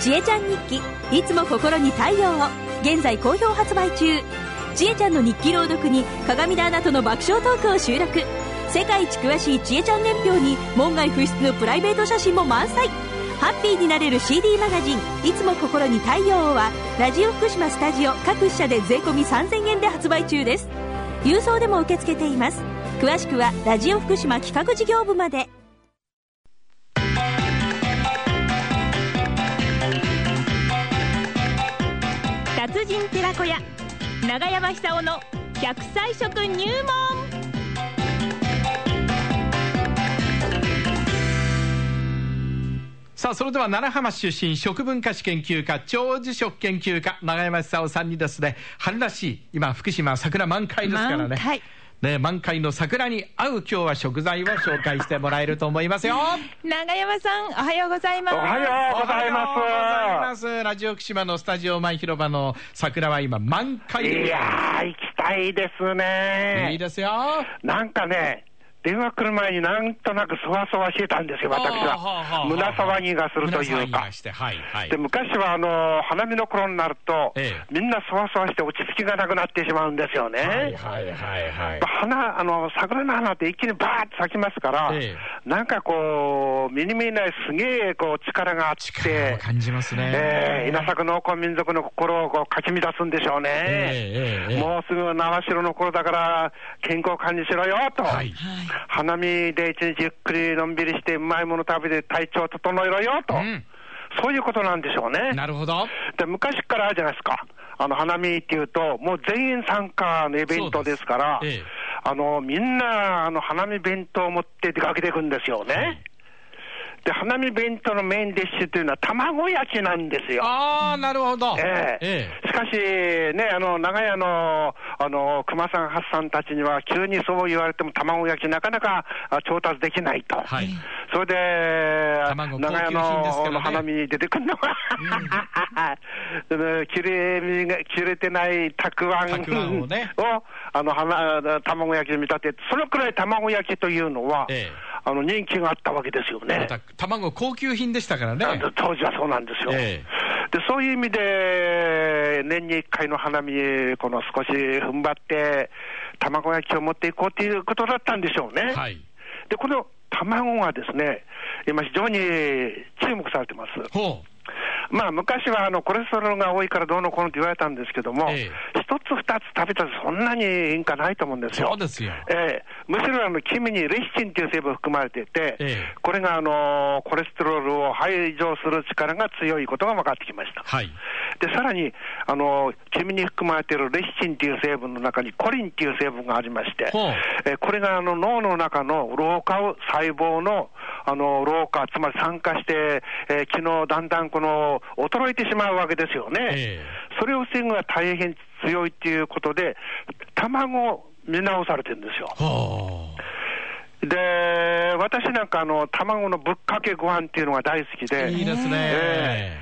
ちえちゃん日記。いつも心に太陽を。現在好評発売中。ちえちゃんの日記朗読に鏡田アナとの爆笑トークを収録。世界一詳しいちえちゃん年表に門外不出のプライベート写真も満載。ハッピーになれる CD マガジン「いつも心に太陽を」はラジオ福島スタジオ各社で税込3000円で発売中です。郵送でも受け付けています。詳しくはラジオ福島企画事業部まで。人寺子屋長山久夫の100歳食入門さあ、それでは奈良浜出身、食文化史研究家、長寿食研究家、長山久夫さんにですね、春らしい、今、福島桜満開ですからね。満開ね、満開の桜に合う今日は食材を紹介してもらえると思いますよ。長山さんおはようございますおはようございますおはようございます。ラジオ福島のスタジオ前広場の桜は今満開いやー、行きたいですす。ね。いいですよ。なんかね、電話来る前になんとなくそわそわしてたんですよ、私はあはあは。胸騒ぎがするというか胸騒ぎが。して、はい、はいで。昔はあの花見の頃になると、ええみんなそわそわして落ち着きがなくなってしまうんですよね。はい、はい、はい、はい。花、あの、桜の花って一気にバーッと咲きますから、ええなんかこう、目に見えないすげえこう力があって、感じますね。ええ稲作農耕民族の心をこうかき乱すんでしょうね。ええええええもうすぐ縄代の頃だから、健康管理しろよと。はい。花見で一日ゆっくりのんびりして、うまいもの食べて体調整えろよと。うんそういうことなんでしょうね。なるほど。で昔からあるじゃないですか。あの、花見っていうと、もう全員参加のイベントですから、ええあの、みんな、あの、花見弁当を持って出かけていくんですよね。はいで、花見弁当のメインディッシュというのは卵焼きなんですよ。ああ、なるほど。ええしかし、ね、あの、長屋の、あの、熊さん、ハッさんたちには、急にそう言われても卵焼きなかなかあ調達できないと。はい。それで、卵長屋の花見に出てくるのは、その 切れ切れてないたくあんをね をあの花卵焼きに見立てて、そのくらい卵焼きというのは、ええあの人気があったわけですよね。卵高級品でしたからね。当時はそうなんですよ。えでそういう意味で、年に1回の花見、この少し踏ん張って、卵焼きを持っていこうということだったんでしょうね。はい。で、この卵がですね、今、非常に注目されてます。ほまあ、昔はあのコレステロールが多いからどうのこうのって言われたんですけども、え一つ二つ食べたらそんなに変化ないと思うんですよ。そうですよええむしろあの黄身にレシチンという成分が含まれていて、ええこれがあのコレステロールを排除する力が強いことが分かってきました。う。はい。で、さらに、あの、黄身に含まれているレシチンという成分の中にコリンっていう成分がありましてえこれがあの脳の中の老化を、細胞のあの老化、つまり酸化して、えー機能だんだんこの衰えてしまうわけですよね。えそれを防ぐのが大変強いっていうことで、卵を見直されてるんですよ。ほで、私なんかあの、卵のぶっかけご飯っていうのが大好きう。で、いいですね。え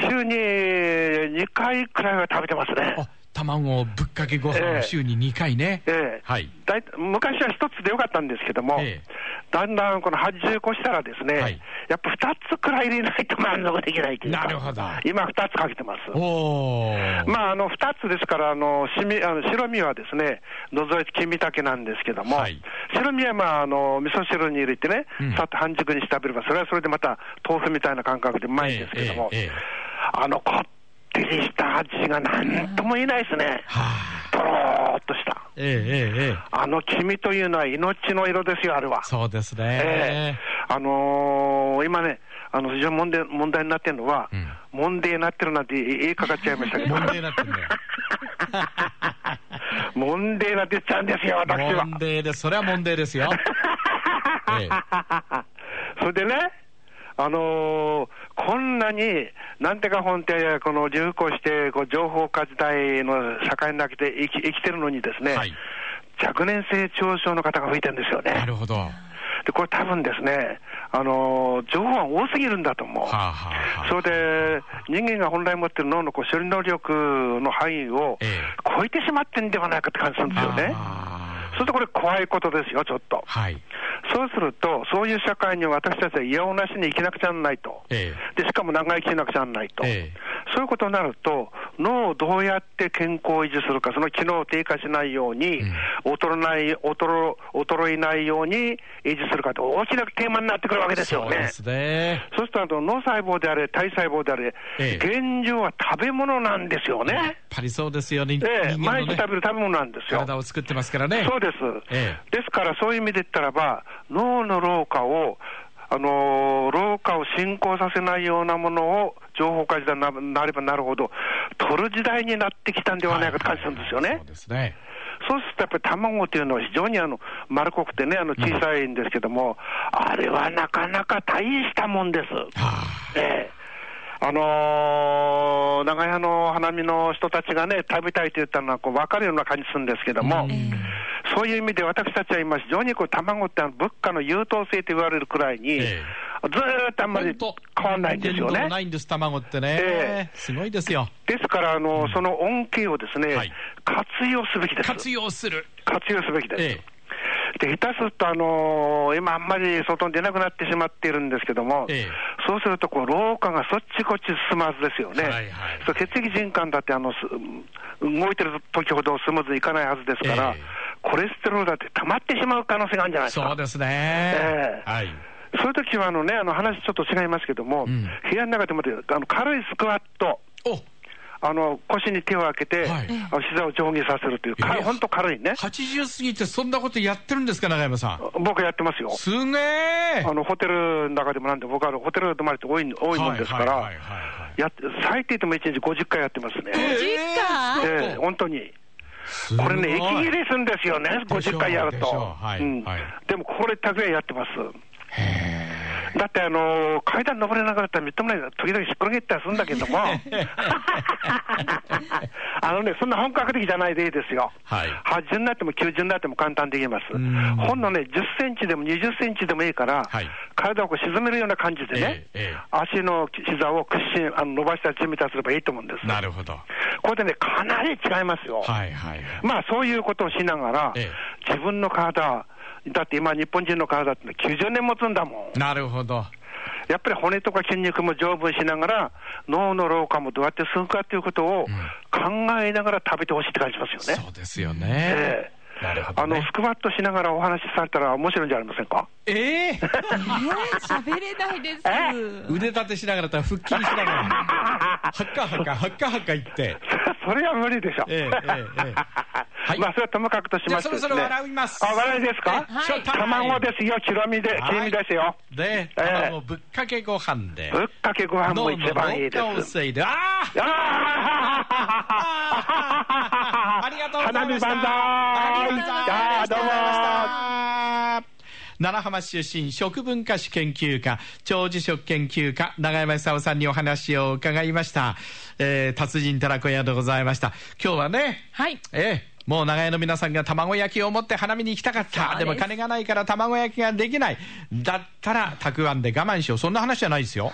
週に2回くらいは食べてますね。あ、卵ぶっかけご飯ええを週に2回ね。ええはい。だい昔は一つでよかったんですけども、ええだんだんこの80越したらですね、はいやっぱ2つくらい入れないと満足できないというか、なるほど今2つかけてます。おー。まあ、あの2つですから、あのしみあの白身はですね、除いて黄身だけなんですけども、はい白身は、まあ、あの味噌汁に入れてねうん、さっと半熟にして食べれば、それはそれでまた豆腐みたいな感覚でうまいんですけども、えええあのこってりした味がなんとも言えないですね、はあ。とろーっとした。ええええええ。あの黄身というのは命の色ですよ、あれは。そうですえねえ。あのー今ね、あの非常に問題問題になってるのは、うん問題になってるなんて言いかかっちゃいましたけど、問題になってんだよ。問題になってっちゃうんですよ、私は。問題です。それは問題ですよ。ええそれでね、あのーこんなに、なんてか本って、この流行して、こう情報化時代の社会の中で生き生きてるのにですね、はい若年性長症の方が増えてるんですよね。なるほど。はで、これ多分ですね、あのー情報が多すぎるんだと思う。あ、はあはあ、それで、人間が本来持ってる脳のこう処理能力の範囲をええ超えてしまってんではないかって感じするんですよね。あそれとこれ怖いことですよ、ちょっと。ーはい。そうすると、そういう社会に私たちは嫌をなしに生きなくちゃならないと、えでしかも長生きしなくちゃならないと、え。そういうことになると、脳をどうやって健康を維持するか、その機能を低下しないように、衰えない衰衰えないように維持するかと、大きなテーマになってくるわけですよね。そうですね。そうすると、脳細胞であれ、体細胞であれ、ええ現状は食べ物なんですよやっね。ぱりそうですよね。ええね毎日食べる食べ物なんですよ。体を作ってますからね。そうです、えですからそういう意味で言ったらば、脳の老化を、あのー老化を進行させないようなものを情報化時代にななればなるほど、取る時代になってきたんではないかと感じるんですよね。そうですね。そうするとやっぱり卵っていうのは非常にあの丸っこくてね、あの小さいんですけども、あれはなかなか大したもんです。はあ、ええあのー長屋の花見の人たちがね、食べたいと言ったのはこう分かるような感じするんですけども、そういう意味で私たちは今、非常にこう卵って物価の優等生と言われるくらいに、えずーっとあんまり変わんないんですよね。ないんです、卵ってね。ええすごいですよ。ですから、あのその恩恵をですね、はい活用すべきです。活用する。活用すべきです。えで下手すると、あのー今、あんまり外に出なくなってしまっているんですけども、ええそうするとこう、老化がそっちこっち進まずですよね、はいはい血液循環だってあのす動いてる時ほどスムーズにいかないはずですから、ええコレステロールだって溜まってしまう可能性があるんじゃないですか。そうですね。ええはい。そういう時はあのね、あの話ちょっと違いますけども、うん部屋の中でもあの軽いスクワット、おあの腰に手を当てて、はい膝を上下させるという、かええ本当軽いね、80過ぎてそんなことやってるんですか、永山さん。僕やってますよ。すげえ。あのホテルの中でもなんで、僕はホテル泊まりって多い多いもんですからはいはいはいはい、やっ最低でも1日50回やってますね。ええええ本当に。これね、息切れするんですよね、でしょう50回やると。う。はいうん。はい。でも、これだけはやってます。だって、あのー階段登れなかったらみっともない、時々しっころげったりするんだけども、あのね、そんな本格的じゃないでいいですよ。はい。80になっても90になっても簡単できます。ん。ほんのね、10センチでも20センチでもいいから、はい体をこう沈めるような感じでね、ええええ足の膝を屈伸あの伸ばしたり縮めたりすればいいと思うんです。なるほど。これでね、かなり違いますよ。はいはいはい。まあそういうことをしながら、え自分の体、だって今、日本人の体って90年持つんだもん。なるほど。やっぱり骨とか筋肉も丈夫にしながら、脳の老化もどうやって進むかということを考えながら食べてほしいって感じますよね。そうですよね。ええなるほど、ね。あのスクワットしながらお話しされたら面白いんじゃありませんか？えええー、喋れないです。腕立てしながらと腹筋しながら、はっかはっか、はっかはっか言って。それは無理でしょ。ええええええ。はい。まあ、それはともかくとしまして、じゃあそろそろ笑います。あ、笑いですか、はい卵ですよ、黄身で、黄身ですよ。で、ええ。卵ぶっかけご飯で。ぶっかけご飯も一番いいで脳の老化をす。防いで。あああありがとうございました。花見万歳ありがとうございましたあーどうも奈良浜市出身食文化史研究家長寿食研究家永山勲さんにお話を伺いました、えー、達人寺子屋でございました今日はねはい。ええもう長屋の皆さんが卵焼きを持って花見に行きたかった。でも金がないから卵焼きができない。だったら、たくあんで我慢しよう。そんな話じゃないですよ。